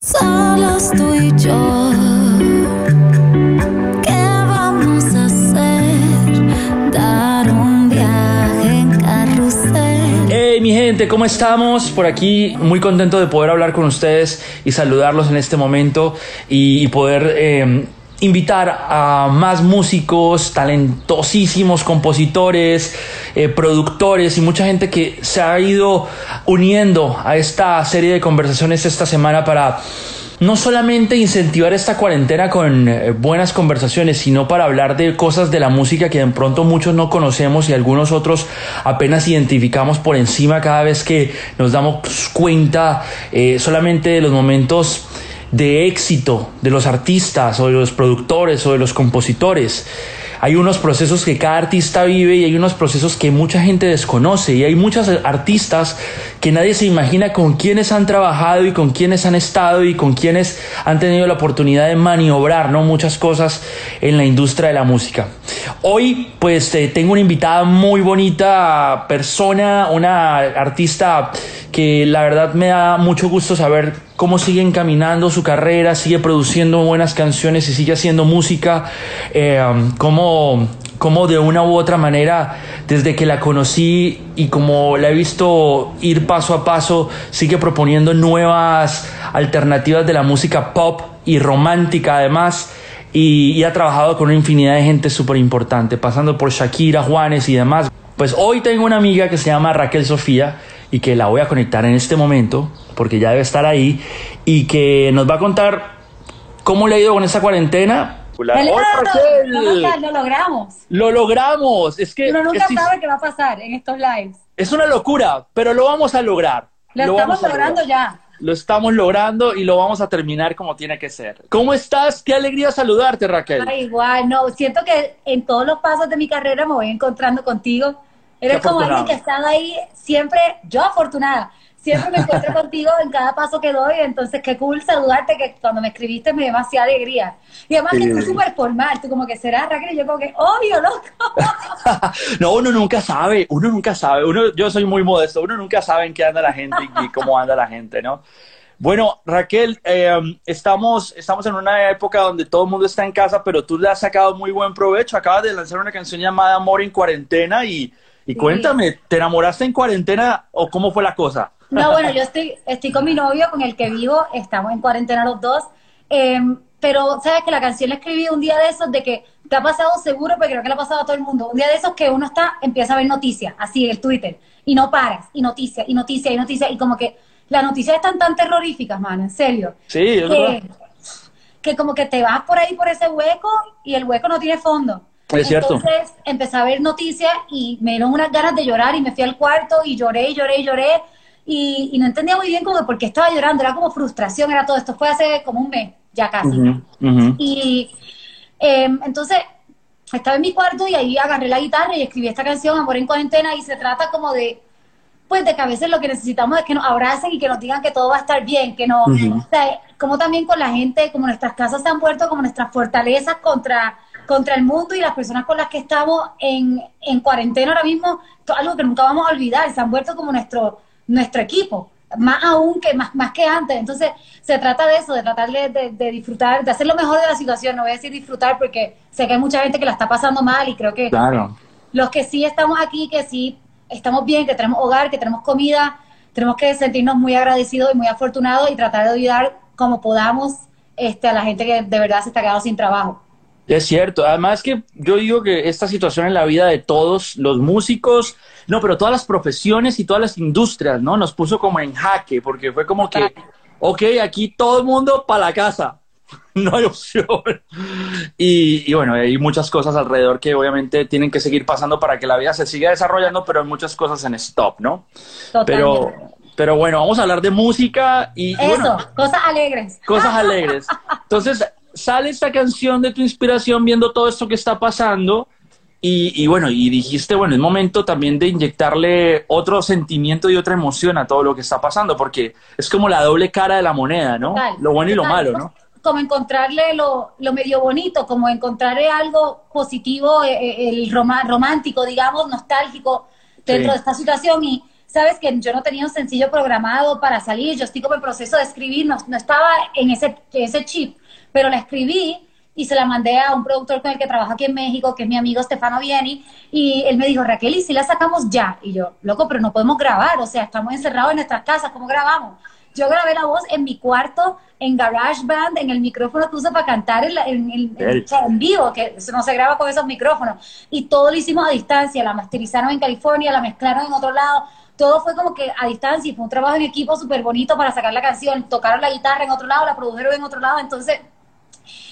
Solos tú y yo. ¿Qué vamos a hacer? Dar un viaje en carrusel. Hey mi gente, ¿cómo estamos? Por aquí muy contento de poder hablar con ustedes y saludarlos en este momento y, poder eh, invitar a más músicos, talentosísimos compositores, eh, productores y mucha gente que se ha ido uniendo a esta serie de conversaciones esta semana para no solamente incentivar esta cuarentena con eh, buenas conversaciones, sino para hablar de cosas de la música que de pronto muchos no conocemos y algunos otros apenas identificamos por encima cada vez que nos damos cuenta eh, solamente de los momentos de éxito de los artistas o de los productores o de los compositores. Hay unos procesos que cada artista vive y hay unos procesos que mucha gente desconoce y hay muchos artistas que nadie se imagina con quienes han trabajado y con quienes han estado y con quienes han tenido la oportunidad de maniobrar ¿no? muchas cosas en la industria de la música. Hoy pues tengo una invitada muy bonita persona, una artista que la verdad me da mucho gusto saber cómo sigue encaminando su carrera, sigue produciendo buenas canciones y sigue haciendo música, eh, cómo, cómo de una u otra manera, desde que la conocí y como la he visto ir paso a paso, sigue proponiendo nuevas alternativas de la música pop y romántica además. Y, y ha trabajado con una infinidad de gente súper importante, pasando por Shakira, Juanes y demás. Pues hoy tengo una amiga que se llama Raquel Sofía y que la voy a conectar en este momento, porque ya debe estar ahí, y que nos va a contar cómo le ha ido con esta cuarentena. Lo logramos. Lo logramos. Es que Uno nunca es, sabe qué va a pasar en estos lives. es una locura, pero lo vamos a lograr. Lo, Lo estamos logrando lograr. ya. Lo estamos logrando y lo vamos a terminar como tiene que ser. ¿Cómo estás? Qué alegría saludarte, Raquel. Ay, igual, no, siento que en todos los pasos de mi carrera me voy encontrando contigo. Eres como alguien que estado ahí siempre, yo afortunada, siempre me encuentro contigo en cada paso que doy, entonces qué cool saludarte, que cuando me escribiste me dio demasiada alegría. Y además que tú Sí. súper formal, tú como que serás Raquel, y yo como que, obvio, loco. no, uno nunca sabe, uno nunca sabe. Uno, yo soy muy modesto, uno nunca sabe en qué anda la gente y, y cómo anda la gente, ¿no? Bueno, Raquel, eh, estamos, estamos en una época donde todo el mundo está en casa, pero tú le has sacado muy buen provecho. Acabas de lanzar una canción llamada Amor en Cuarentena y, y cuéntame, ¿te enamoraste en cuarentena o cómo fue la cosa? No, bueno, yo estoy, estoy con mi novio, con el que vivo, estamos en cuarentena los dos, eh, pero sabes que la canción la escribí un día de esos de que te ha pasado seguro, pero creo que le ha pasado a todo el mundo, un día de esos que uno está, empieza a ver noticias, así en el Twitter, y no paras, y noticias, y noticias, y noticias, y como que las noticias están tan terroríficas, man, en serio, Sí, es verdad. que, que como que te vas por ahí por ese hueco y el hueco no tiene fondo. Es cierto. Entonces empecé a ver noticias y me dieron unas ganas de llorar y me fui al cuarto y lloré y lloré y lloré y, y no entendía muy bien como de por qué estaba llorando, era como frustración, era todo esto, fue hace como un mes, ya casi. Y eh, entonces estaba en mi cuarto y ahí agarré la guitarra y escribí esta canción, Amor en Cuarentena, y se trata como de, pues de que a veces lo que necesitamos es que nos abracen y que nos digan que todo va a estar bien, que no, o sea, como también con la gente, como nuestras casas se han vuelto como nuestras fortalezas contra, contra el mundo y las personas con las que estamos en, en cuarentena ahora mismo, algo que nunca vamos a olvidar, se han vuelto como nuestro, nuestro equipo, más aún que más, más que antes. Entonces, se trata de eso, de tratar de, de- de disfrutar, de hacer lo mejor de la situación, no voy a decir disfrutar porque sé que hay mucha gente que la está pasando mal y creo que Claro. los que sí estamos aquí, que sí estamos bien, que tenemos hogar, que tenemos comida, tenemos que sentirnos muy agradecidos y muy afortunados y tratar de ayudar como podamos este, a la gente que de verdad se está quedando sin trabajo. Es cierto, además que yo digo que esta situación en la vida de todos los músicos, no, pero todas las profesiones y todas las industrias, ¿no? Nos puso como en jaque, porque fue como que, ok, aquí todo el mundo para la casa, no hay opción. Y, y bueno, hay muchas cosas alrededor que obviamente tienen que seguir pasando para que la vida se siga desarrollando, pero hay muchas cosas en stop, ¿no? Pero, Totalmente. pero bueno, vamos a hablar de música y, y Eso, bueno, cosas alegres. cosas alegres. Entonces, sale esta canción de tu inspiración viendo todo esto que está pasando y, y bueno, y dijiste, bueno, es momento también de inyectarle otro sentimiento y otra emoción a todo lo que está pasando, porque es como la doble cara de la moneda, ¿no? Lo bueno y lo malo, ¿no? Como encontrarle lo, lo medio bonito, como encontrarle algo positivo, eh, eh, el roma- romántico, digamos, nostálgico dentro Sí. de esta situación y sabes que yo no tenía un sencillo programado para salir, yo estoy como en proceso de escribir, no, no estaba en ese, ese chip, pero la escribí y se la mandé a un productor con el que trabajo aquí en México, que es mi amigo Stefano Vieni, y él me dijo, Raquel, ¿y si la sacamos ya? Y yo, loco, pero no podemos grabar, o sea, estamos encerrados en nuestras casas, ¿cómo grabamos? Yo grabé la voz en mi cuarto, en GarageBand, en el micrófono que uso para cantar en, en, en, en, en vivo, que no se graba con esos micrófonos. Y todo lo hicimos a distancia, la masterizaron en California, la mezclaron en otro lado, todo fue como que a distancia y fue un trabajo en equipo súper bonito para sacar la canción. Tocaron la guitarra en otro lado, la produjeron en otro lado, entonces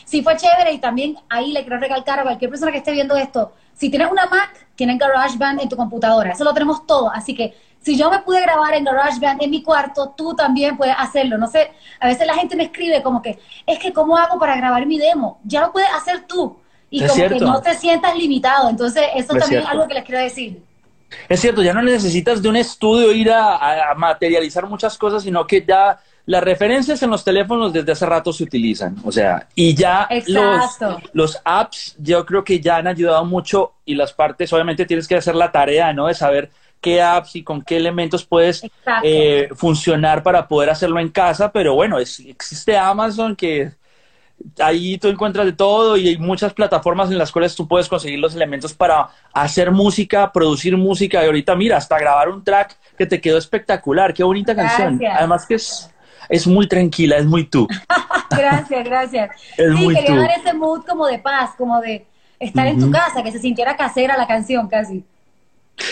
sí fue chévere y también ahí le quiero recalcar a cualquier persona que esté viendo esto, si tienes una Mac, tienes GarageBand en tu computadora, eso lo tenemos todo, así que si yo me pude grabar en GarageBand en mi cuarto, tú también puedes hacerlo. No sé, a veces la gente me escribe como que, es que ¿cómo hago para grabar mi demo? Ya lo puedes hacer tú. Y Es como que no te sientas limitado. Entonces, eso Es también es algo que les quiero decir. Es cierto, ya no necesitas de un estudio ir a, materializar muchas cosas, sino que ya las referencias en los teléfonos desde hace rato se utilizan. O sea, y ya los, los apps yo creo que ya han ayudado mucho y las partes, obviamente tienes que hacer la tarea, ¿no? De saber qué apps y con qué elementos puedes eh, funcionar para poder hacerlo en casa, pero bueno, es- existe Amazon que ahí tú encuentras de todo y hay muchas plataformas en las cuales tú puedes conseguir los elementos para hacer música, producir música y ahorita mira, hasta grabar un track que te quedó espectacular, qué bonita canción. Además que es, es muy tranquila, es muy tú. Gracias, gracias. Es sí, muy quería tú. dar ese mood como de paz, como de estar en tu casa, que se sintiera casera la canción casi.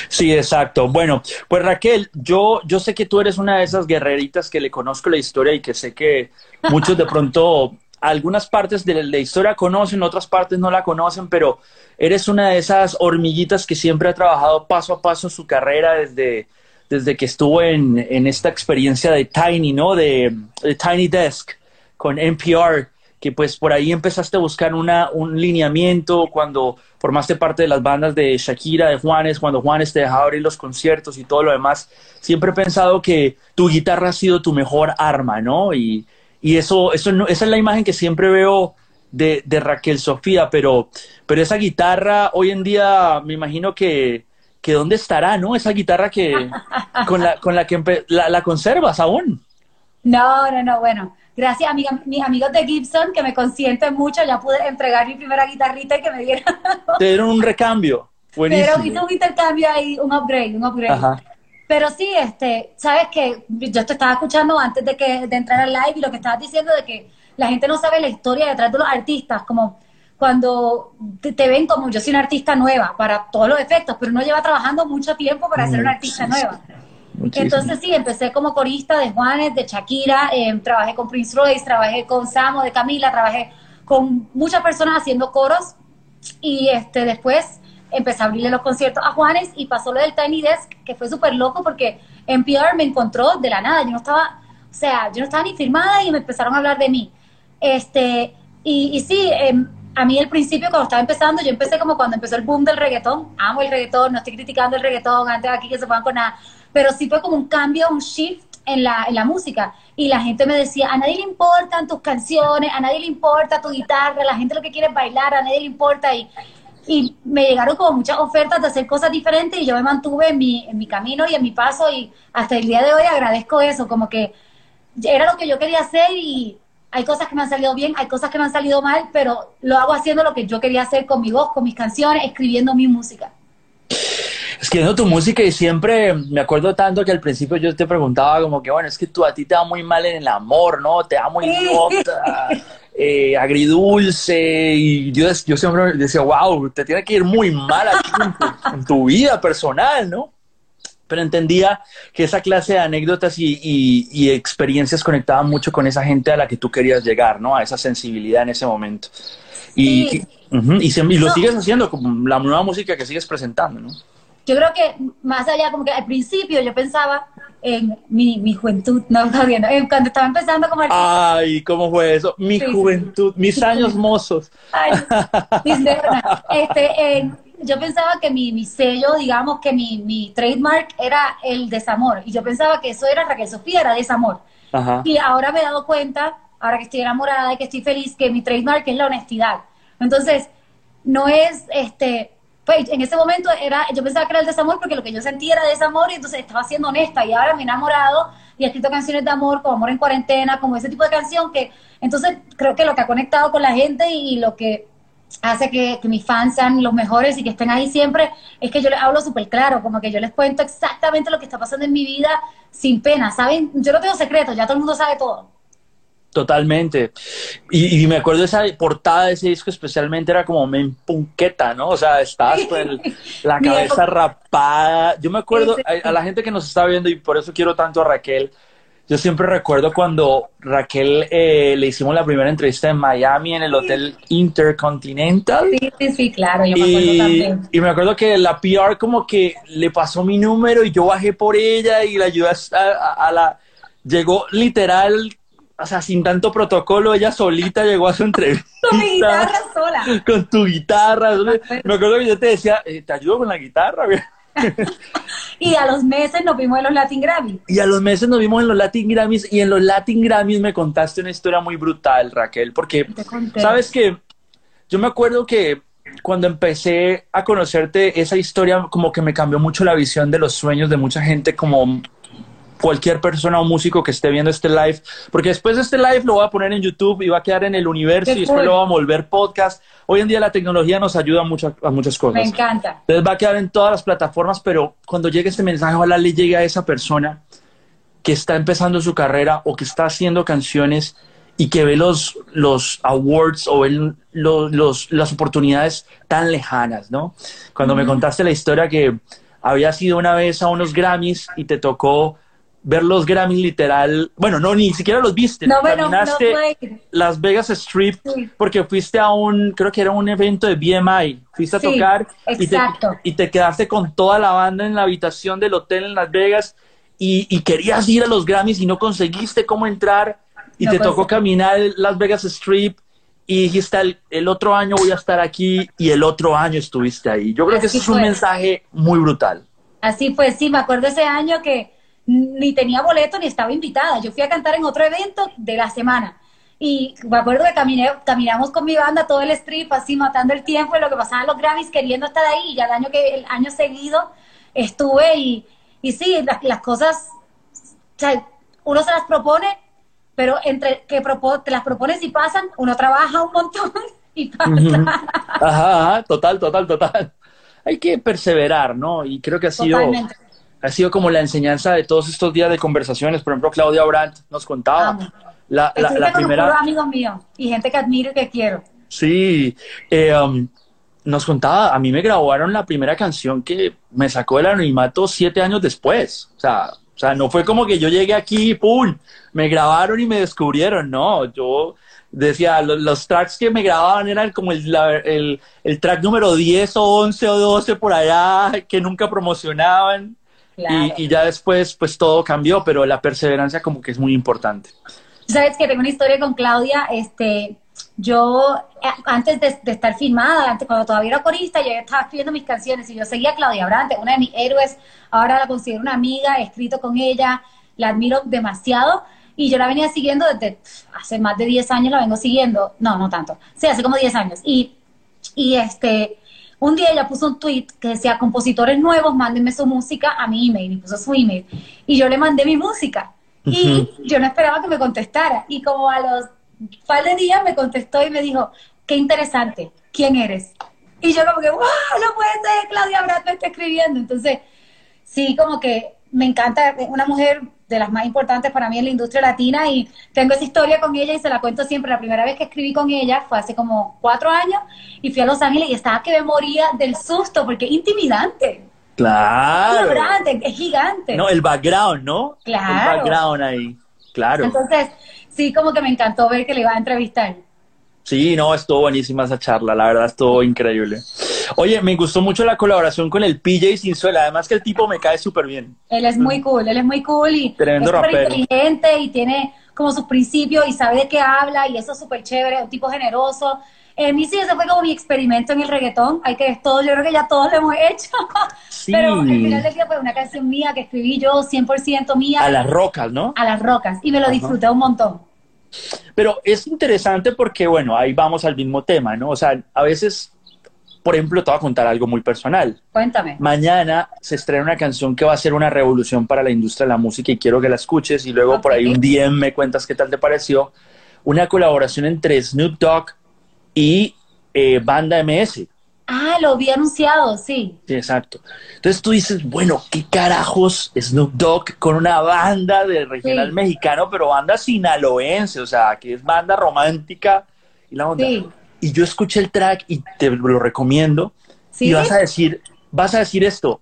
Sí, exacto. Bueno, pues Raquel, yo, yo sé que tú eres una de esas guerreritas que le conozco la historia y que sé que muchos de pronto algunas partes de la historia conocen, otras partes no la conocen, pero eres una de esas hormiguitas que siempre ha trabajado paso a paso su carrera desde, desde que estuvo en, en esta experiencia de Tiny, ¿no? De, de Tiny Desk con NPR, que pues por ahí empezaste a buscar una, un lineamiento cuando formaste parte de las bandas de Shakira, de Juanes, cuando Juanes te dejaba abrir los conciertos y todo lo demás. Siempre he pensado que tu guitarra ha sido tu mejor arma, ¿no? Y, y eso, eso no- esa es la imagen que siempre veo de, de Raquel Sofía, pero, pero esa guitarra hoy en día me imagino que, que dónde estará, ¿no? Esa guitarra que con la, con la que la, la conservas aún. No, no, no, bueno. Gracias a mi- mis amigos de Gibson que me consienten mucho, ya pude entregar mi primera guitarrita y que me dieron. Te dieron un recambio. Buenísimo. Pero hice un intercambio ahí, un upgrade, un upgrade. Ajá. Pero sí, este, sabes que yo te estaba escuchando antes de que de entrar al live y lo que estabas diciendo de que la gente no sabe la historia detrás de los artistas, como cuando te, te ven como yo soy una artista nueva para todos los efectos, pero uno lleva trabajando mucho tiempo para ser una artista Muchísimo. nueva. Muchísimo. Entonces sí, empecé como corista de Juanes, de Shakira, eh, trabajé con Prince Royce, trabajé con Samo, de Camila, trabajé con muchas personas haciendo coros y este después empecé a abrirle los conciertos a Juanes y pasó lo del Tiny Desk, que fue súper loco porque NPR me encontró de la nada, yo no estaba, o sea, yo no estaba ni firmada y me empezaron a hablar de mí. Este, y, y sí, em, a mí al principio cuando estaba empezando, yo empecé como cuando empezó el boom del reggaetón, amo el reggaetón, no estoy criticando el reggaetón, antes aquí que se pongan con nada, pero sí fue como un cambio, un shift en la, en la música. Y la gente me decía, a nadie le importan tus canciones, a nadie le importa tu guitarra, la gente lo que quiere es bailar, a nadie le importa. Y, y me llegaron como muchas ofertas de hacer cosas diferentes y yo me mantuve en mi, en mi camino y en mi paso y hasta el día de hoy agradezco eso, como que era lo que yo quería hacer y hay cosas que me han salido bien, hay cosas que me han salido mal, pero lo hago haciendo lo que yo quería hacer con mi voz, con mis canciones, escribiendo mi música. Escribiendo tu música y siempre me acuerdo tanto que al principio yo te preguntaba como que, bueno, es que tú a ti te va muy mal en el amor, ¿no? Te da muy Sí. nota, eh, agridulce y yo, yo siempre decía, wow, te tiene que ir muy mal aquí en tu, en tu vida personal, ¿no? Pero entendía que esa clase de anécdotas y, y- y experiencias conectaban mucho con esa gente a la que tú querías llegar, ¿no? A esa sensibilidad en ese momento. Y, Sí. y- se- lo No. sigues haciendo con la nueva música que sigues presentando, ¿no? Yo creo que más allá, como que al principio yo pensaba en mi, mi juventud, no, está bien, en cuando estaba empezando como artista, Ay, ¿cómo fue eso? Mi Sí, sí. juventud, mis años mozos. Ay, mis este, en- yo pensaba que mi, mi sello, digamos que mi, mi trademark era el desamor. Y yo pensaba que eso era Raquel Sofía, era desamor. Ajá. Y ahora me he dado cuenta, ahora que estoy enamorada y que estoy feliz, que mi trademark es la honestidad. Entonces, no es este pues en ese momento era, yo pensaba que era el desamor porque lo que yo sentía era desamor y entonces estaba siendo honesta y ahora me he enamorado y he escrito canciones de amor como Amor en Cuarentena, como ese tipo de canción que entonces creo que lo que ha conectado con la gente y lo que hace que, que, mis fans sean los mejores y que estén ahí siempre, es que yo les hablo súper claro, como que yo les cuento exactamente lo que está pasando en mi vida sin pena, ¿saben? Yo no tengo secretos, ya todo el mundo sabe todo. Totalmente. Y, y, me acuerdo esa portada de ese disco especialmente era como men punqueta, ¿no? O sea, estabas con la cabeza rapada. Yo me acuerdo a, a, la gente que nos está viendo y por eso quiero tanto a Raquel. Yo siempre recuerdo cuando Raquel eh, le hicimos la primera entrevista en Miami en el Hotel Intercontinental. Sí, sí, sí, claro, yo me acuerdo y, también. Y me acuerdo que la PR como que le pasó mi número y yo bajé por ella y la ayudé a, a, a la... Llegó literal o sea, sin tanto protocolo, ella solita llegó a su entrevista. Con mi guitarra sola. Con tu guitarra. Me acuerdo que yo te decía, eh, ¿te ayudo con la guitarra? y a los meses nos vimos en los Latin Grammys. Y a los meses nos vimos en los Latin Grammys y en los Latin Grammys me contaste una historia muy brutal, Raquel, porque sabes que yo me acuerdo que cuando empecé a conocerte, esa historia como que me cambió mucho la visión de los sueños de mucha gente como cualquier persona o músico que esté viendo este live, porque después de este live lo voy a poner en YouTube y va a quedar en el universo y después lo va a volver podcast. Hoy en día la tecnología nos ayuda a muchas, a muchas cosas. Me encanta. Entonces va a quedar en todas las plataformas, pero cuando llegue este mensaje, ojalá le llegue a esa persona que está empezando su carrera o que está haciendo canciones y que ve los, los awards o ve los, los, las oportunidades tan lejanas, ¿no? Cuando mm. me contaste la historia que había sido una vez a unos Grammys y te tocó ver los Grammys literal, bueno, no, ni siquiera los viste, no, caminaste no Las Vegas Strip sí. porque fuiste a un, creo que era un evento de BMI, fuiste a tocar y te, exacto. y te, quedaste con toda la banda en la habitación del hotel en Las Vegas y, y querías ir a los Grammys y no conseguiste cómo entrar y te tocó caminar Las Vegas Strip y dijiste el, el, otro año voy a estar aquí y el otro año estuviste ahí. Yo creo que es un mensaje muy brutal. Así fue, sí, me acuerdo ese año que ni tenía boleto ni estaba invitada. Yo fui a cantar en otro evento de la semana. Y me acuerdo que caminé, caminamos con mi banda todo el strip, así matando el tiempo, y lo que pasaba en los Grammys, queriendo estar ahí. Y ya el año, que, el año seguido estuve y, y sí, las, las cosas, o sea, uno se las propone, pero entre que propo, te las propones y pasan, uno trabaja un montón y pasa. Uh -huh. Ajá, ajá, total, total, total. Hay que perseverar, ¿no? Y creo que ha sido... Totalmente ha sido como la enseñanza de todos estos días de conversaciones. Por ejemplo, Claudia Brandt nos contaba. La, la, la primera. amigos míos y gente que admiro y que quiero. Sí. Eh, um, nos contaba, a mí me grabaron la primera canción que me sacó del anonimato siete años después. O sea, o sea, no fue como que yo llegué aquí y ¡pum! Me grabaron y me descubrieron. No, yo decía, los, los tracks que me grababan eran como el, la, el, el track número 10 o 11 o 12 por allá que nunca promocionaban. Claro. Y, y, ya después, pues todo cambió, pero la perseverancia como que es muy importante. Sabes que tengo una historia con Claudia, este, yo eh, antes de, de, estar filmada, antes cuando todavía era corista, yo estaba escribiendo mis canciones y yo seguía a Claudia Brante, una de mis héroes, ahora la considero una amiga, he escrito con ella, la admiro demasiado y yo la venía siguiendo desde hace más de 10 años, la vengo siguiendo, no, no tanto, sí, hace como 10 años y, y este un día ella puso un tweet que decía, compositores nuevos, mándenme su música a mi email, y puso su email. Y yo le mandé mi música. Uh -huh. Y yo no esperaba que me contestara. Y como a los par de días me contestó y me dijo, qué interesante, ¿quién eres? Y yo como que, wow, no puede ser, Claudia Brad me está escribiendo. Entonces, sí, como que me encanta, una mujer de las más importantes para mí en la industria latina y tengo esa historia con ella y se la cuento siempre. La primera vez que escribí con ella fue hace como cuatro años y fui a Los Ángeles y estaba que me moría del susto porque es intimidante. Claro. Es, es gigante. No, el background, ¿no? Claro. El background ahí, claro. Entonces, sí, como que me encantó ver que le iba a entrevistar. Sí, no, estuvo buenísima esa charla, la verdad estuvo increíble. Oye, me gustó mucho la colaboración con el PJ Sinzuela, además que el tipo me cae súper bien. Él es muy cool, él es muy cool y Tremendo es súper inteligente y tiene como sus principios y sabe de qué habla y eso es súper chévere, un tipo generoso. Eh, mí sí, ese fue como mi experimento en el reggaetón, hay que todo, yo creo que ya todos lo hemos hecho, Sí. pero al final del día fue una canción mía que escribí yo, 100% mía. A las rocas, ¿no? A las rocas, y me lo Ajá. disfruté un montón. Pero es interesante porque, bueno, ahí vamos al mismo tema, ¿no? O sea, a veces por ejemplo, te voy a contar algo muy personal. Cuéntame. Mañana se estrena una canción que va a ser una revolución para la industria de la música y quiero que la escuches y luego por ahí un DM me cuentas qué tal te pareció. Una colaboración entre Snoop Dogg y eh, Banda MS. Ah, lo vi anunciado, sí. Sí, exacto. Entonces tú dices, bueno, ¿qué carajos Snoop Dogg con una banda de regional Sí. mexicano, pero banda sinaloense, o sea, que es banda romántica y la onda? Sí. Y yo escuché el track y te lo recomiendo. Sí. Y vas a decir, vas a decir esto.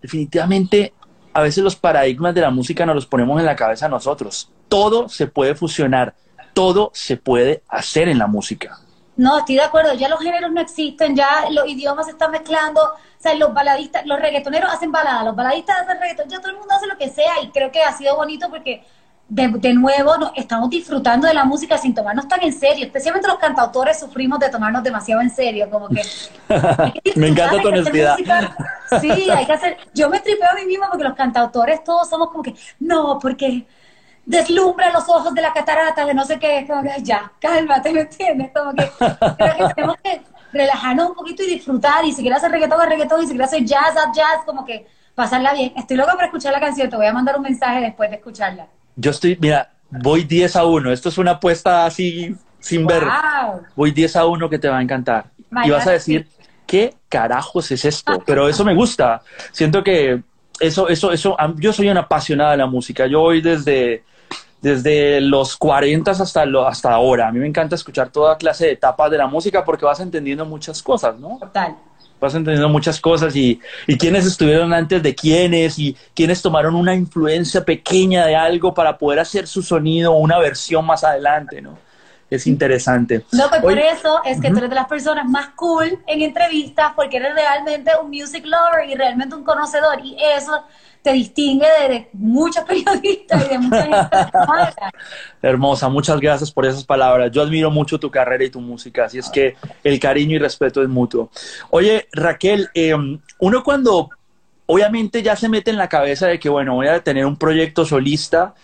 Definitivamente, a veces los paradigmas de la música nos los ponemos en la cabeza nosotros. Todo se puede fusionar, todo se puede hacer en la música. No, estoy de acuerdo, ya los géneros no existen, ya los idiomas se están mezclando, o sea, los baladistas, los reggaetoneros hacen balada, los baladistas hacen reggaetón, ya todo el mundo hace lo que sea y creo que ha sido bonito porque de, de nuevo no, estamos disfrutando de la música sin tomarnos tan en serio, especialmente los cantautores sufrimos de tomarnos demasiado en serio, como que... que Me encanta tu honestidad. Sí, hay que hacer, yo me tripeo a mí misma porque los cantautores todos somos como que, no, porque deslumbra los ojos de la catarata, de no sé qué, como que, ya, cálmate, ¿me entiendes? Como que creo que tenemos que relajarnos un poquito y disfrutar, y si quieres hacer reggaetón, haz reggaetón, y si quieres hacer jazz, haz jazz, como que pasarla bien. Estoy loca por escuchar la canción, te voy a mandar un mensaje después de escucharla. Yo estoy, mira, voy 10 a 1. Esto es una apuesta así sin ver. Voy 10 a 1 que te va a encantar. Y vas a decir, ¿qué carajos es esto? Pero eso me gusta. Siento que eso, eso, eso, yo soy una apasionada de la música. Yo voy desde, desde los 40 hasta, lo, hasta ahora. A mí me encanta escuchar toda clase de etapas de la música porque vas entendiendo muchas cosas, ¿no? Total. Vas entendiendo muchas cosas y, y quiénes estuvieron antes de quiénes y quiénes tomaron una influencia pequeña de algo para poder hacer su sonido una versión más adelante, ¿no? Es interesante. No, pues por eso es que tú eres de las personas más cool en entrevistas porque eres realmente un music lover y realmente un conocedor y eso te distingue de, de periodistas y de mucha. Hermosa, muchas gracias por esas palabras. Yo admiro mucho tu carrera y tu música, así es que el cariño y respeto es mutuo. Oye, Raquel, eh, uno cuando obviamente ya se mete en la cabeza de que, bueno, voy a tener un proyecto solista,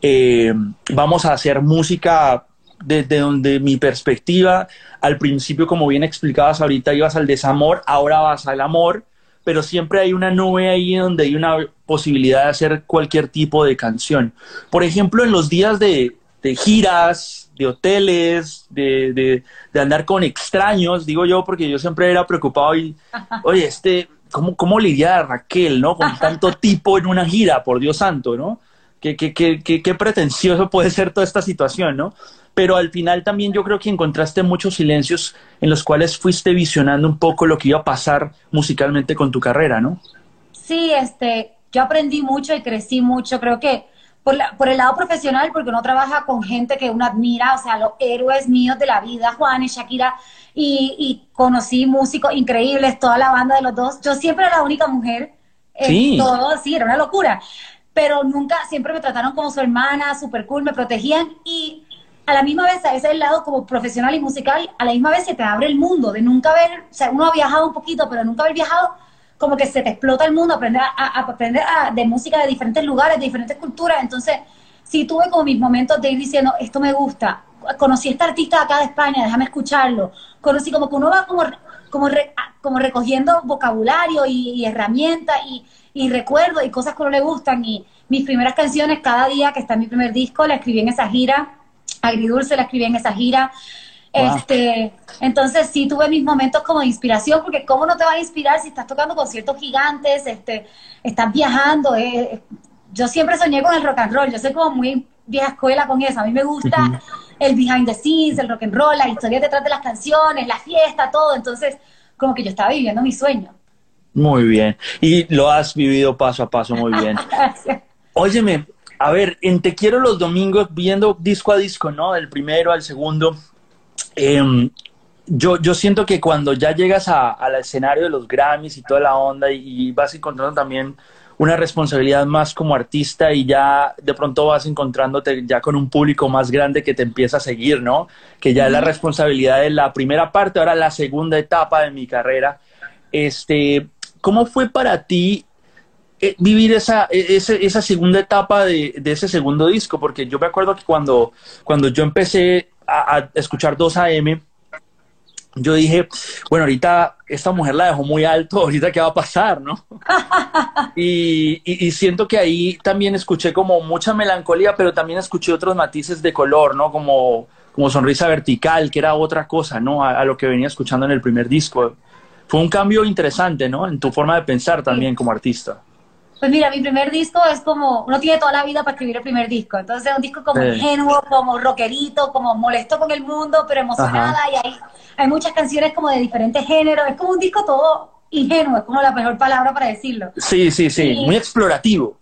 eh, vamos a hacer música desde donde mi perspectiva, al principio, como bien explicabas ahorita, ibas al desamor, ahora vas al amor, pero siempre hay una nube ahí donde hay una posibilidad de hacer cualquier tipo de canción. Por ejemplo, en los días de, de giras, de hoteles, de, de, de andar con extraños, digo yo, porque yo siempre era preocupado y, oye, este, ¿cómo, cómo lidiar Raquel, no? Con tanto tipo en una gira, por Dios santo, ¿no? Qué, qué, qué, qué, qué pretencioso puede ser toda esta situación, ¿no? Pero al final también yo creo que encontraste muchos silencios en los cuales fuiste visionando un poco lo que iba a pasar musicalmente con tu carrera, ¿no? Sí, este, yo aprendí mucho y crecí mucho, creo que por, la- por el lado profesional, porque uno trabaja con gente que uno admira, o sea, los héroes míos de la vida, Juan y Shakira, y, y conocí músicos increíbles, toda la banda de los dos. Yo siempre era la única mujer en Sí. todo, sí, era una locura. Pero nunca, siempre me trataron como su hermana, súper cool, me protegían y a la misma vez, ese es el lado como profesional y musical, a la misma vez se te abre el mundo, de nunca haber, o sea, uno ha viajado un poquito, pero nunca haber viajado, como que se te explota el mundo, aprender a, a- a aprender a- de música de diferentes lugares, de diferentes culturas, entonces sí tuve como mis momentos de ir diciendo, esto me gusta, conocí a este artista acá de España, déjame escucharlo, conocí como que uno va como, como, re- a- como recogiendo vocabulario y, herramientas y, y recuerdos y cosas que a uno le gustan, y mis primeras canciones, cada día que está en mi primer disco, la escribí en esa gira, Agridulce la escribí en esa gira. Wow. Este, entonces sí tuve mis momentos como de inspiración, porque cómo no te va a inspirar si estás tocando conciertos gigantes, este, estás viajando. eh, yo siempre soñé con el rock and roll, yo soy como muy vieja escuela con eso. A mí me gusta el behind the scenes, el rock and roll, las historias detrás de las canciones, la fiesta, todo. Entonces, como que yo estaba viviendo mi sueño. Muy bien. Y lo has vivido paso a paso muy bien. Óyeme, a ver, en Te Quiero los domingos, viendo disco a disco, ¿no? Del primero al segundo, em, yo, yo siento que cuando ya llegas a- al escenario de los Grammys y toda la onda y, y vas encontrando también una responsabilidad más como artista y ya de pronto vas encontrándote ya con un público más grande que te empieza a seguir, ¿no? Que ya es la responsabilidad de la primera parte, ahora la segunda etapa de mi carrera. Este, ¿cómo fue para ti eh, vivir esa, eh, ese- esa segunda etapa de, de ese segundo disco, porque yo me acuerdo que cuando, cuando yo empecé a, a escuchar 2AM, yo dije, bueno, ahorita esta mujer la dejó muy alto, ahorita qué va a pasar, ¿no? y, y, y, siento que ahí también escuché como mucha melancolía, pero también escuché otros matices de color, ¿no? Como, como sonrisa vertical, que era otra cosa, ¿no? A, a, lo que venía escuchando en el primer disco. Fue un cambio interesante, ¿no? En tu forma de pensar también como artista. Pues mira, mi primer disco es como, uno tiene toda la vida para escribir el primer disco, entonces es un disco como sí. ingenuo, como rockerito, como molesto con el mundo, pero emocionada, Ajá. y hay, hay muchas canciones como de diferentes géneros, es como un disco todo ingenuo, es como la mejor palabra para decirlo. Sí, sí, sí, y, muy explorativo.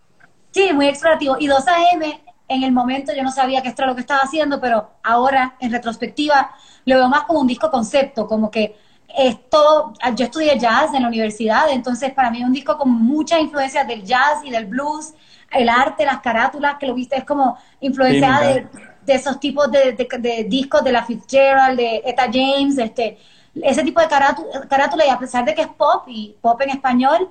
Sí, muy explorativo. Y 2AM, en el momento yo no sabía que esto era lo que estaba haciendo, pero ahora, en retrospectiva, lo veo más como un disco concepto, como que es todo, yo estudié jazz en la universidad, entonces para mí es un disco con muchas influencias del jazz y del blues, el arte, las carátulas, que lo viste, es como influenciada sí, de, de, esos tipos de, de, de, discos de la Fitzgerald, de Etta James, este, ese tipo de carátula, y a pesar de que es pop y pop en español,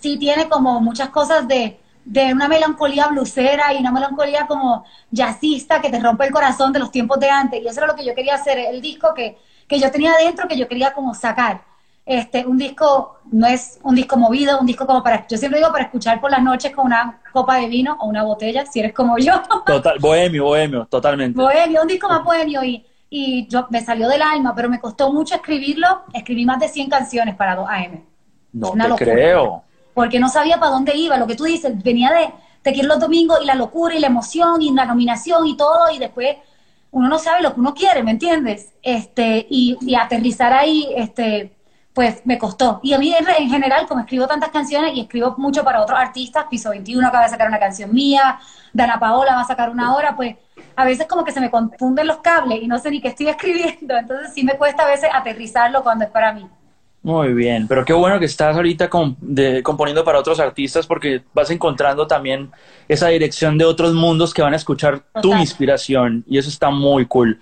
sí tiene como muchas cosas de, de una melancolía blusera y una melancolía como jazzista que te rompe el corazón de los tiempos de antes, y eso era lo que yo quería hacer, el disco que que yo tenía dentro que yo quería como sacar. Este, un disco no es un disco movido, un disco como para, yo siempre digo para escuchar por las noches con una copa de vino o una botella, si eres como yo. Total, bohemio, bohemio, totalmente. Bohemio, un disco más bohemio y, y yo me salió del alma, pero me costó mucho escribirlo. Escribí más de 100 canciones para 2AM. No una te locura, creo. Porque no sabía para dónde iba, lo que tú dices, venía de Te quiero los domingos y la locura y la emoción y la nominación y todo y después uno no sabe lo que uno quiere, ¿me entiendes? Este, y, y aterrizar ahí, este, pues me costó. Y a mí en, en, general, como escribo tantas canciones y escribo mucho para otros artistas, Piso 21 acaba de sacar una canción mía, Dana Paola va a sacar una hora, pues a veces como que se me confunden los cables y no sé ni qué estoy escribiendo, entonces sí me cuesta a veces aterrizarlo cuando es para mí. Muy bien, pero qué bueno que estás ahorita con, de, componiendo para otros artistas porque vas encontrando también esa dirección de otros mundos que van a escuchar Total. tu inspiración y eso está muy cool.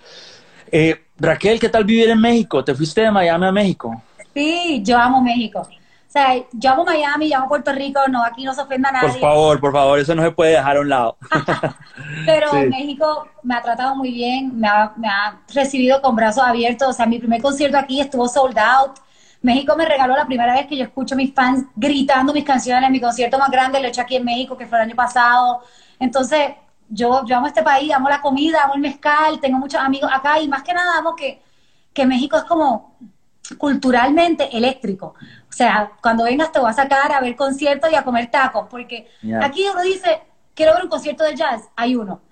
Eh, Raquel, ¿qué tal vivir en México? ¿Te fuiste de Miami a México? Sí, yo amo México. O sea, yo amo Miami, yo amo Puerto Rico, no, aquí no se ofenda a nadie. Por favor, por favor, eso no se puede dejar a un lado. Pero sí. México me ha tratado muy bien, me ha, me ha recibido con brazos abiertos. O sea, mi primer concierto aquí estuvo sold out México me regaló la primera vez que yo escucho a mis fans gritando mis canciones, mi concierto más grande lo he hecho aquí en México, que fue el año pasado. Entonces, yo, yo amo este país, amo la comida, amo el mezcal, tengo muchos amigos acá y más que nada amo que, que México es como culturalmente eléctrico. O sea, cuando vengas te voy a sacar a ver conciertos y a comer tacos, porque yeah. aquí uno dice, quiero ver un concierto de jazz, hay uno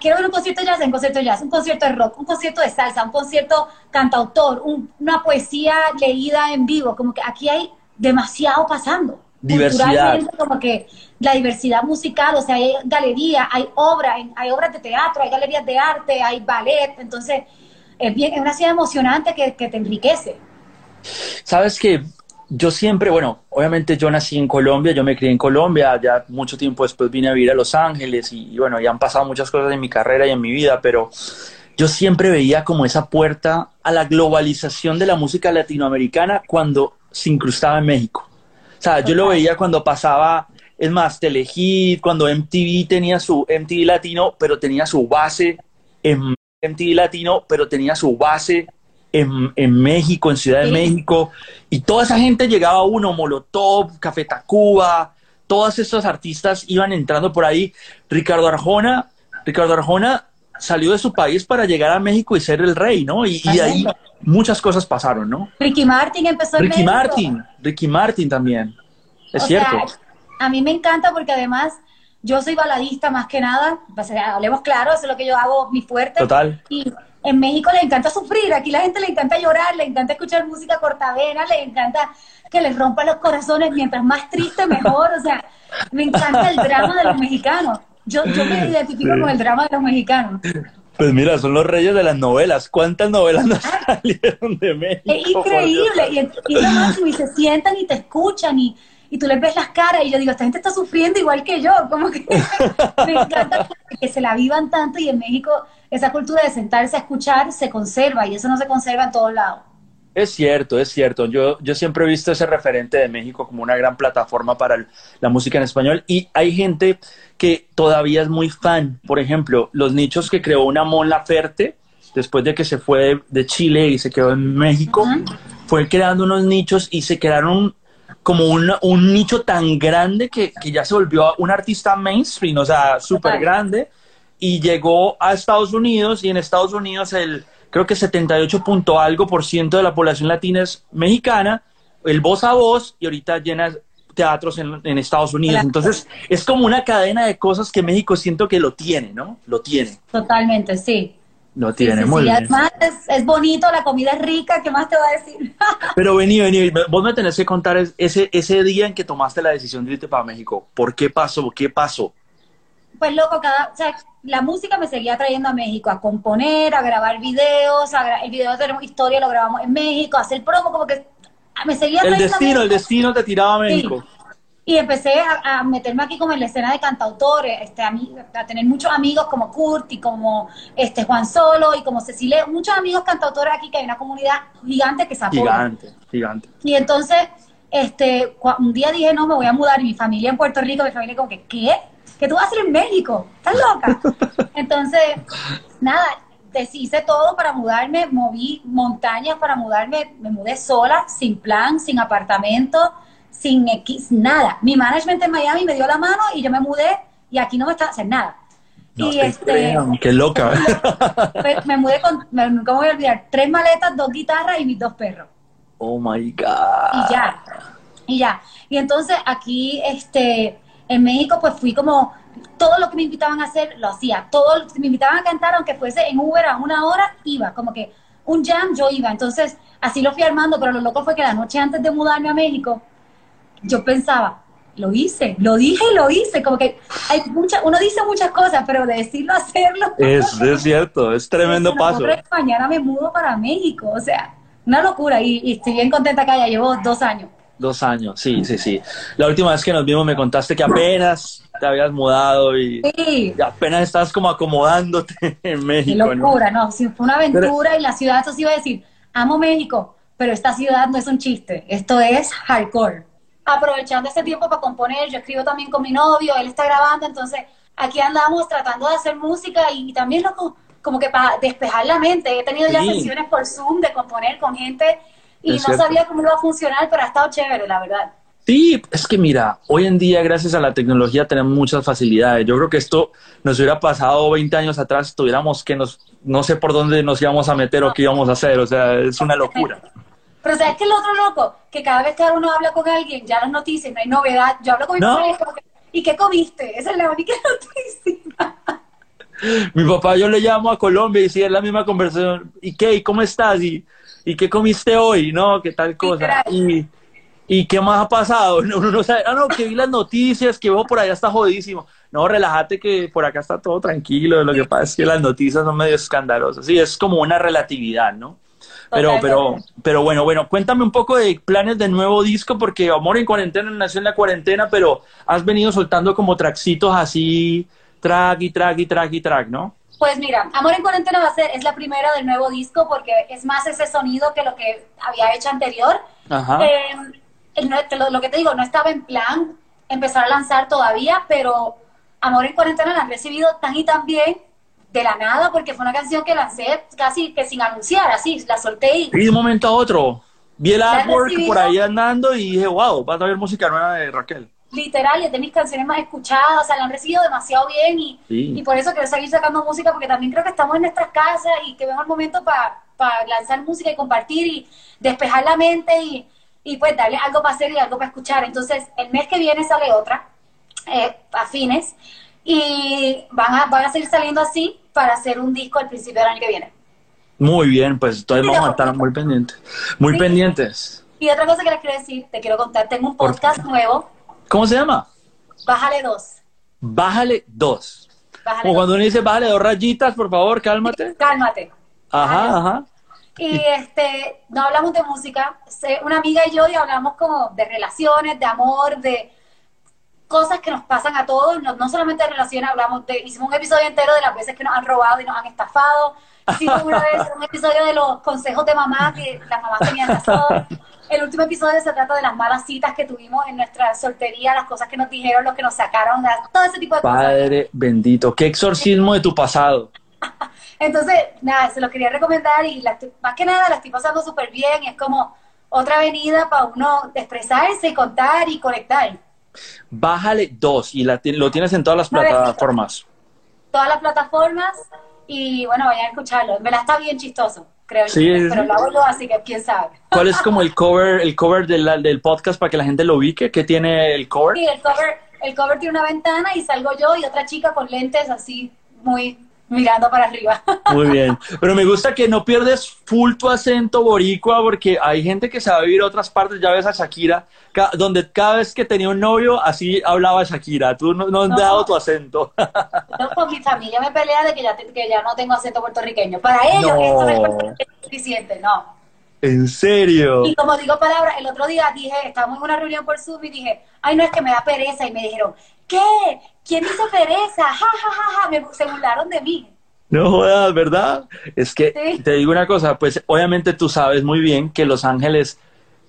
quiero ver un concierto de jazz, un concierto de jazz, un concierto de rock, un concierto de salsa, un concierto cantautor, un, una poesía leída en vivo, como que aquí hay demasiado pasando. Diversidad. Como que la diversidad musical, o sea, hay galerías, hay obras, hay obras de teatro, hay galerías de arte, hay ballet, entonces es, bien, es una ciudad emocionante que, que te enriquece. Sabes que yo siempre, bueno, obviamente yo nací en Colombia, yo me crié en Colombia, ya mucho tiempo después vine a vivir a Los Ángeles y, y, bueno, ya han pasado muchas cosas en mi carrera y en mi vida, pero yo siempre veía como esa puerta a la globalización de la música latinoamericana cuando se incrustaba en México. O sea, yo lo veía cuando pasaba, es más, Telehit, cuando MTV tenía su MTV Latino, pero tenía su base en MTV Latino, pero tenía su base en, en, México, en Ciudad de sí. México, y toda esa gente llegaba a uno, Molotov, Café Tacuba, todos estos artistas iban entrando por ahí. Ricardo Arjona, Ricardo Arjona salió de su país para llegar a México y ser el rey, ¿no? Y, y ahí muchas cosas pasaron, ¿no? Ricky Martin empezó en Ricky México. Martin, Ricky Martin también, es o cierto. Sea, a mí me encanta porque además yo soy baladista más que nada, hablemos claro, eso es lo que yo hago, mi fuerte. Total. Y en México le encanta sufrir, aquí la gente le encanta llorar, le encanta escuchar música cortavena, le encanta que les rompa los corazones, mientras más triste mejor, o sea, me encanta el drama de los mexicanos. Yo, yo me identifico sí. con el drama de los mexicanos. Pues mira, son los reyes de las novelas. ¿Cuántas novelas nos salieron de México? Es increíble. Y, y, máximo, y se sientan y te escuchan y, y tú les ves las caras y yo digo, esta gente está sufriendo igual que yo. Como que me encanta que se la vivan tanto y en México esa cultura de sentarse a escuchar se conserva y eso no se conserva en todos lados. Es cierto, es cierto. Yo, yo siempre he visto ese referente de México como una gran plataforma para el, la música en español y hay gente que todavía es muy fan. Por ejemplo, los nichos que creó una Mon Laferte, después de que se fue de Chile y se quedó en México, fue creando unos nichos y se crearon como un, un nicho tan grande que, que, ya se volvió un artista mainstream, o sea, súper grande, y llegó a Estados Unidos y en Estados Unidos el, creo que 78 punto algo por ciento de la población latina es mexicana, el voz a voz, y ahorita llena teatros en, en Estados Unidos. Entonces, es como una cadena de cosas que México siento que lo tiene, ¿no? Lo tiene. Totalmente, sí. Lo tiene, sí, sí, muy sí. bien. Además, es, es, bonito, la comida es rica, ¿qué más te voy a decir? Pero vení, vení, vos me tenés que contar ese, ese día en que tomaste la decisión de irte para México. ¿Por qué pasó? ¿Qué pasó? Pues loco, cada, o sea, la música me seguía trayendo a México, a componer, a grabar videos, a gra el video de Tenemos Historia lo grabamos en México, a hacer promo, como que me seguía El trayendo destino, a el México. destino te tiraba a México. Y empecé a, a, meterme aquí como en la escena de cantautores, este, a, mí, a, tener muchos amigos como Kurt y como este, Juan Solo y como Cecilia, muchos amigos cantautores aquí, que hay una comunidad gigante que se apoya. Gigante, gigante. Y entonces, este, un día dije, no, me voy a mudar y mi familia en Puerto Rico, mi familia como que, ¿qué? ¿Qué tú vas a hacer en México? ¿Estás loca? Entonces, nada, deshice todo para mudarme, moví montañas para mudarme, me mudé sola, sin plan, sin apartamento, sin X, nada. Mi management en Miami me dio la mano y yo me mudé y aquí no me está haciendo nada. No y te este, qué loca. me, me mudé con, me, nunca me voy a olvidar, tres maletas, dos guitarras y mis dos perros. Oh my God. Y ya, y ya. Y entonces aquí, este, en México, pues fui como, todo lo que me invitaban a hacer, lo hacía. Todo, lo que me invitaban a cantar, aunque fuese en Uber a una hora, iba. Como que un jam, yo iba. Entonces, así lo fui armando, pero lo loco fue que la noche antes de mudarme a México, yo pensaba, lo hice, lo dije y lo hice. Como que hay mucha, uno dice muchas cosas, pero de decirlo, hacerlo. Es, es cierto, es tremendo paso. Mañana me mudo para México, o sea, una locura. Y, y estoy bien contenta acá, ya llevo dos años. Dos años, sí, sí, sí. La última vez que nos vimos me contaste que apenas te habías mudado y, sí. apenas estás como acomodándote en México. Qué locura, ¿no? ¿no? Sí, fue una aventura pero, y la ciudad, eso sí iba a decir, amo México, pero esta ciudad no es un chiste, esto es hardcore. Aprovechando este tiempo para componer, yo escribo también con mi novio, él está grabando, entonces aquí andamos tratando de hacer música y, y también lo, como que para despejar la mente. He tenido sí. ya sesiones por Zoom de componer con gente y es no cierto. sabía cómo iba a funcionar, pero ha estado chévere, la verdad. Sí, es que mira, hoy en día gracias a la tecnología tenemos muchas facilidades. Yo creo que esto nos hubiera pasado 20 años atrás, tuviéramos que nos, no sé por dónde nos íbamos a meter o qué íbamos a hacer, o sea, es una locura. Pero ¿sabes qué es lo otro loco? Que cada vez que uno habla con alguien, ya las noticias, no hay novedad. Yo hablo con mi ¿No? que, ¿y qué comiste? Esa es la única noticia. Mi papá yo le llamo a Colombia y si es la misma conversación, ¿y qué? ¿Y cómo estás? ¿Y, ¿y qué comiste hoy? ¿No? ¿Qué tal cosa? Y, ¿Y qué más ha pasado? Uno no sabe, ah, no, que vi las noticias, que veo por allá está jodísimo. No, relájate que por acá está todo tranquilo. Lo que pasa es que las noticias son medio escandalosas. Sí, es como una relatividad, ¿no? Pero, pero, pero bueno, bueno, cuéntame un poco de planes del nuevo disco, porque Amor en Cuarentena nació en la cuarentena, pero has venido soltando como tracksitos así, track y track y track y track, ¿no? Pues mira, Amor en Cuarentena va a ser, es la primera del nuevo disco, porque es más ese sonido que lo que había hecho anterior. Ajá. Eh, lo, lo que te digo, no estaba en plan empezar a lanzar todavía, pero Amor en Cuarentena la han recibido tan y tan bien de la nada, porque fue una canción que lancé casi que sin anunciar, así, la solté y... Y de un momento a otro, vi el artwork por ahí andando y dije, wow, vas a ver música nueva de Raquel. Literal, es de mis canciones más escuchadas, o sea, la han recibido demasiado bien y, sí. y por eso quiero seguir sacando música, porque también creo que estamos en nuestras casas y que mejor momento para pa lanzar música y compartir y despejar la mente y, y pues darle algo para hacer y algo para escuchar. Entonces, el mes que viene sale otra, eh, a fines, y van a, van a seguir saliendo así para hacer un disco al principio del año que viene. Muy bien, pues entonces vamos a estar muy pendientes. Muy sí. pendientes. Y otra cosa que les quiero decir, te quiero contar, tengo un podcast nuevo. ¿Cómo se llama? Bájale dos. Bájale dos. Bájale Como dos. cuando uno dice bájale dos rayitas, por favor, cálmate. Cálmate. Ajá, Bájale. ajá. Y este, no hablamos de música, una amiga y yo, y hablamos como de relaciones, de amor, de cosas que nos pasan a todos, no, no solamente de relaciones, hablamos de, hicimos un episodio entero de las veces que nos han robado y nos han estafado, hicimos una vez un episodio de los consejos de mamá que las mamás tenían razón, el último episodio se trata de las malas citas que tuvimos en nuestra soltería, las cosas que nos dijeron, los que nos sacaron, todo ese tipo de Padre cosas. Padre bendito, qué exorcismo de tu pasado. Entonces, nada, se lo quería recomendar y la más que nada la estoy pasando súper bien. Es como otra avenida para uno expresarse contar y conectar. Bájale dos y la lo tienes en todas las plataformas. Todas las plataformas y bueno, vayan a escucharlo. Me la está bien chistoso, creo Sí, yo. Pero lo hago yo, así que quién sabe. ¿Cuál es como el cover, el cover del, del podcast para que la gente lo ubique? ¿Qué tiene el cover? Sí, el cover, el cover tiene una ventana y salgo yo y otra chica con lentes así, muy mirando para arriba. Muy bien. Pero me gusta que no pierdes full tu acento boricua porque hay gente que se va a vivir a otras partes. Ya ves a Shakira, ca- donde cada vez que tenía un novio, así hablaba Shakira. Tú no, no has No. dado tu acento. Yo con mi familia me pelea de que ya, te- que ya no tengo acento puertorriqueño. Para ellos No. no es suficiente, no. ¿En serio? Y como digo palabras, el otro día dije, estábamos en una reunión por Zoom y dije, ay, no es que me da pereza. Y me dijeron, ¿qué? ¿Quién dice pereza? Ja, ja, ja, ja. Me, se burlaron de mí. No jodas, ¿verdad? Es que Sí. te digo una cosa, pues obviamente tú sabes muy bien que Los Ángeles,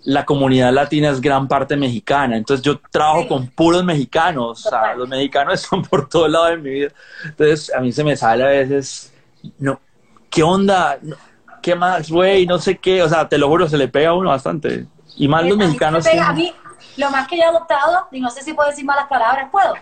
la comunidad latina es gran parte mexicana, entonces yo trabajo Sí. con puros mexicanos, o sea, los mexicanos están por todo lado de mi vida, entonces a mí se me sale a veces, no, ¿qué onda? No, ¿Qué más, güey? No sé qué, o sea, te lo juro, se le pega a uno bastante, y más los mexicanos. me pega-. A mí, lo más que yo he adoptado, y no sé si puedo decir malas palabras, ¿puedo?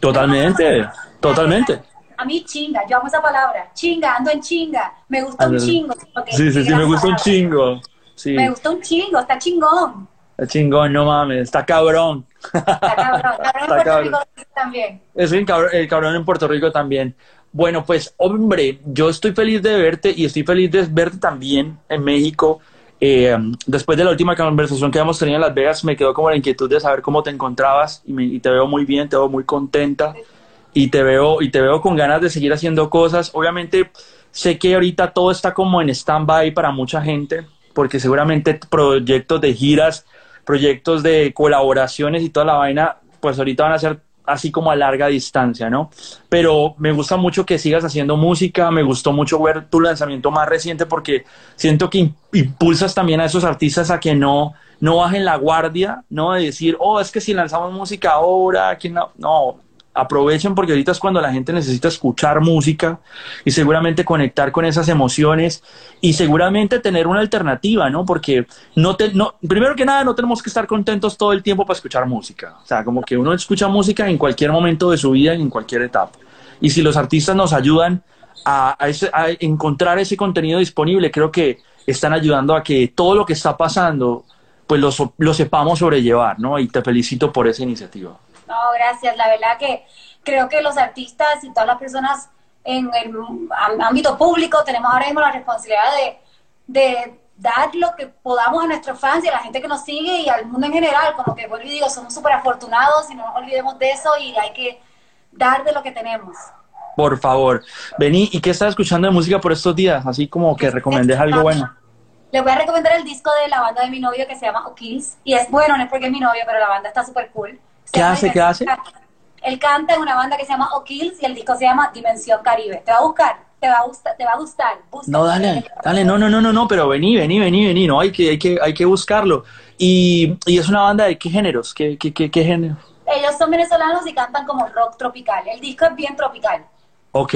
Totalmente, totalmente. A mí chinga, yo amo esa palabra. Chinga, ando en chinga. Me gusta un Ando- chingo. Sí, sí, sí, me gusta un chingo. Sí, Me gusta un chingo, está chingón. está chingón, no mames, está cabrón. Está cabrón. Cabrón en Puerto cabrón. Rico también. Es cabrón, el cabrón en Puerto Rico también. Bueno, pues, hombre, yo estoy feliz de verte y estoy feliz de verte también en México. Eh, después de la última conversación que hemos tenido en Las Vegas, me quedó como la inquietud de saber cómo te encontrabas y, me- y te veo muy bien, te veo muy contenta y te veo y te veo con ganas de seguir haciendo cosas. Obviamente, sé que ahorita todo está como en stand-by para mucha gente, porque seguramente proyectos de giras, proyectos de colaboraciones y toda la vaina, pues ahorita van a ser así como a larga distancia, ¿no? Pero me gusta mucho que sigas haciendo música, me gustó mucho ver tu lanzamiento más reciente porque siento que im- impulsas también a esos artistas a que no, no bajen la guardia, no de decir, oh, es que si lanzamos música ahora, ¿quién no? No, aprovechen porque ahorita es cuando la gente necesita escuchar música y seguramente conectar con esas emociones y seguramente tener una alternativa, ¿no? Porque no te, no, primero que nada no tenemos que estar contentos todo el tiempo para escuchar música. O sea, como que uno escucha música en cualquier momento de su vida y en cualquier etapa. Y si los artistas nos ayudan a, a encontrar ese contenido disponible, creo que están ayudando a que todo lo que está pasando, pues lo, lo sepamos sobrellevar, ¿no? Y te felicito por esa iniciativa. No, gracias. La verdad que creo que los artistas y todas las personas en el ámbito público tenemos ahora mismo la responsabilidad de, de dar lo que podamos a nuestros fans y a la gente que nos sigue y al mundo en general. Como que vuelvo y digo, somos súper afortunados y no nos olvidemos de eso y hay que dar de lo que tenemos. Por favor, vení. ¿Y qué estás escuchando de música por estos días? Así como que recomendes algo bueno. Les voy a recomendar el disco de la banda de mi novio que se llama O'Kills. Y es bueno, no es porque es mi novio, pero la banda está súper cool. ¿Qué hace? ¿Qué hace? Él canta en una banda que se llama O'Kills y el disco se llama Dimensión Caribe. Te va a buscar, te va a gustar, te va a gustar. Búscalo. No, dale, dale, no, no, no, no, no, pero vení, vení, vení, vení, no, hay que, hay que, hay que buscarlo. Y, y es una banda de qué géneros, qué, qué, qué, qué género. Ellos son venezolanos y cantan como rock tropical. El disco es bien tropical. Ok,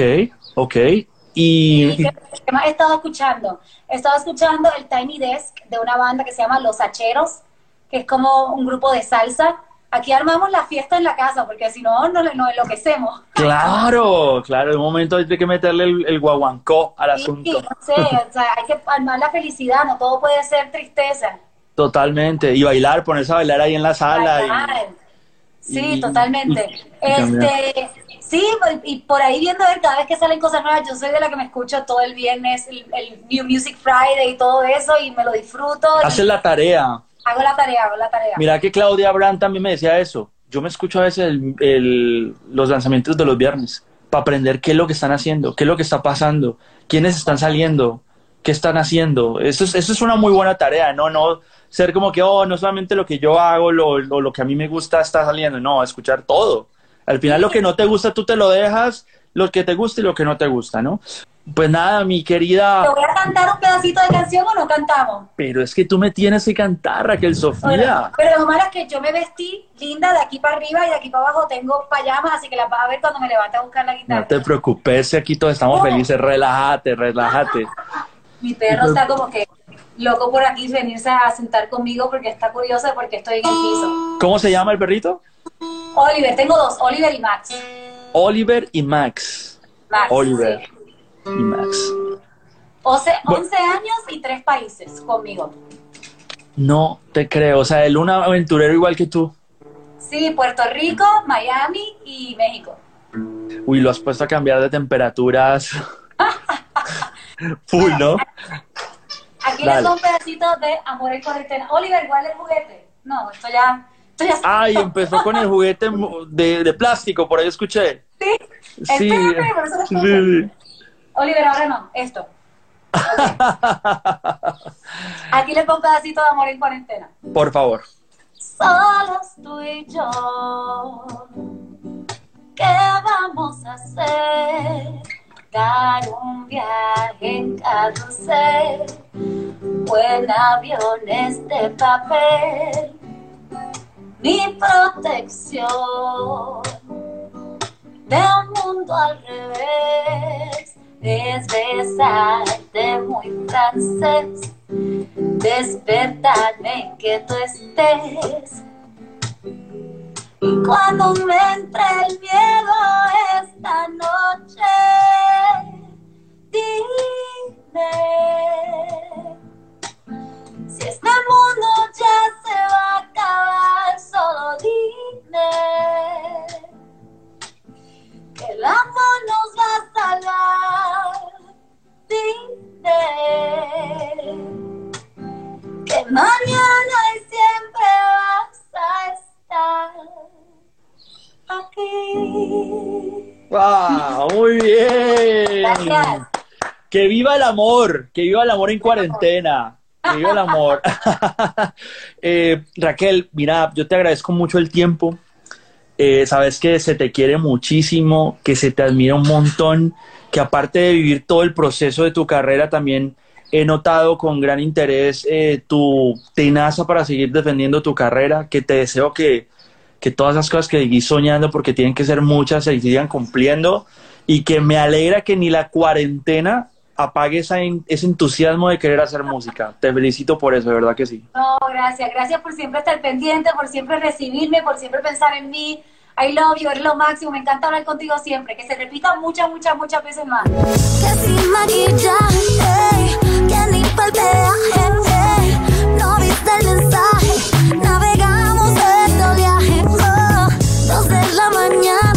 ok. Y, ¿Y qué más he estado escuchando? He estado escuchando el Tiny Desk de una banda que se llama Los Hacheros, que es como un grupo de salsa. Aquí armamos la fiesta en la casa, porque si no, no, nos enloquecemos. claro, claro, de un momento hay que meterle el, el guaguancó al Sí, asunto. no sé, o sea, hay que armar la felicidad, no todo puede ser tristeza. Totalmente. Y bailar, ponerse a bailar ahí en la sala. y-. Sí, y- totalmente. y- este, sí, y por ahí viendo a ver cada vez que salen cosas nuevas, yo soy de la que me escucho todo el viernes, el, el New Music Friday y todo eso, y me lo disfruto. Haces la tarea. Hago la tarea, hago la tarea. Mira que Claudia Brand también me decía eso. Yo me escucho a veces el- los lanzamientos de los viernes para aprender qué es lo que están haciendo, qué es lo que está pasando, quiénes están saliendo, qué están haciendo. Eso es, eso es una muy buena tarea, ¿no? No ser como que, oh, no solamente lo que yo hago, lo, lo, lo que a mí me gusta está saliendo. No, escuchar todo. Al final lo que no te gusta tú te lo dejas, lo que te gusta y lo que no te gusta, ¿no? Pues nada, mi ¿Te querida. voy a cantar un pedacito de canción o no cantamos? Pero es que tú me tienes que cantar, Raquel Sofía. Bueno, pero lo malo es que yo me vestí linda de aquí para arriba y de aquí para abajo tengo payamas, así que las vas a ver cuando me levante a buscar la guitarra. No te preocupes, si aquí todos estamos No. felices. Relájate, relájate. Mi perro está como que loco por aquí venirse a sentar conmigo porque está curioso de por qué estoy en el piso. ¿Cómo se llama el perrito? Oliver, tengo dos, Oliver y Max. Oliver y Max. Max Oliver sí. Y Max. Once- Bueno. 11 años y tres países conmigo. No te creo. O sea, él un aventurero igual que tú. Sí, Puerto Rico, Miami y México. Uy, lo has puesto a cambiar de temperaturas. Full, ¿no? Aquí les un pedacito de Amor en Cuarentena. Oliver, ¿cuál es el juguete? No, esto ya... Esto ya Ay, empezó con el juguete de, de plástico, por ahí escuché. Sí, Sí, Espérame, sí, sí. Oliver, ahora no, esto. Aquí les pongo un pedacito de Amor en Cuarentena. Por favor. Solos tú y yo, ¿qué vamos a hacer? Dar un viaje en carrusel o en aviones de papel. Mi protección de un mundo al revés es besarte muy francés despertarme que tú estés. Cuando me entre el miedo esta noche, dime si este mundo ya se va a acabar, solo dime que el amor nos va a salvar. Que mañana y siempre vas a estar aquí. ¡Wow! Muy bien. Gracias. Que viva el amor, que viva el amor en cuarentena. Que viva el amor. Eh, Raquel, mira, yo te agradezco mucho el tiempo. Eh, sabes que se te quiere muchísimo, que se te admira un montón, que aparte de vivir todo el proceso de tu carrera, también he notado con gran interés eh, tu tenaza para seguir defendiendo tu carrera, que te deseo que, que todas esas cosas que seguís soñando, porque tienen que ser muchas, se sigan cumpliendo, y que me alegra que ni la cuarentena apague ese entusiasmo de querer hacer música. Te felicito por eso, de verdad que sí. No, gracias. Gracias por siempre estar pendiente, por siempre recibirme, por siempre pensar en mí. I love you, eres lo máximo, me encanta hablar contigo siempre. Que se repita muchas, muchas, muchas veces más. Que sin maquillaje, que ni palpeaje, no viste el mensaje, navegamos este oleaje, oh, dos de la mañana.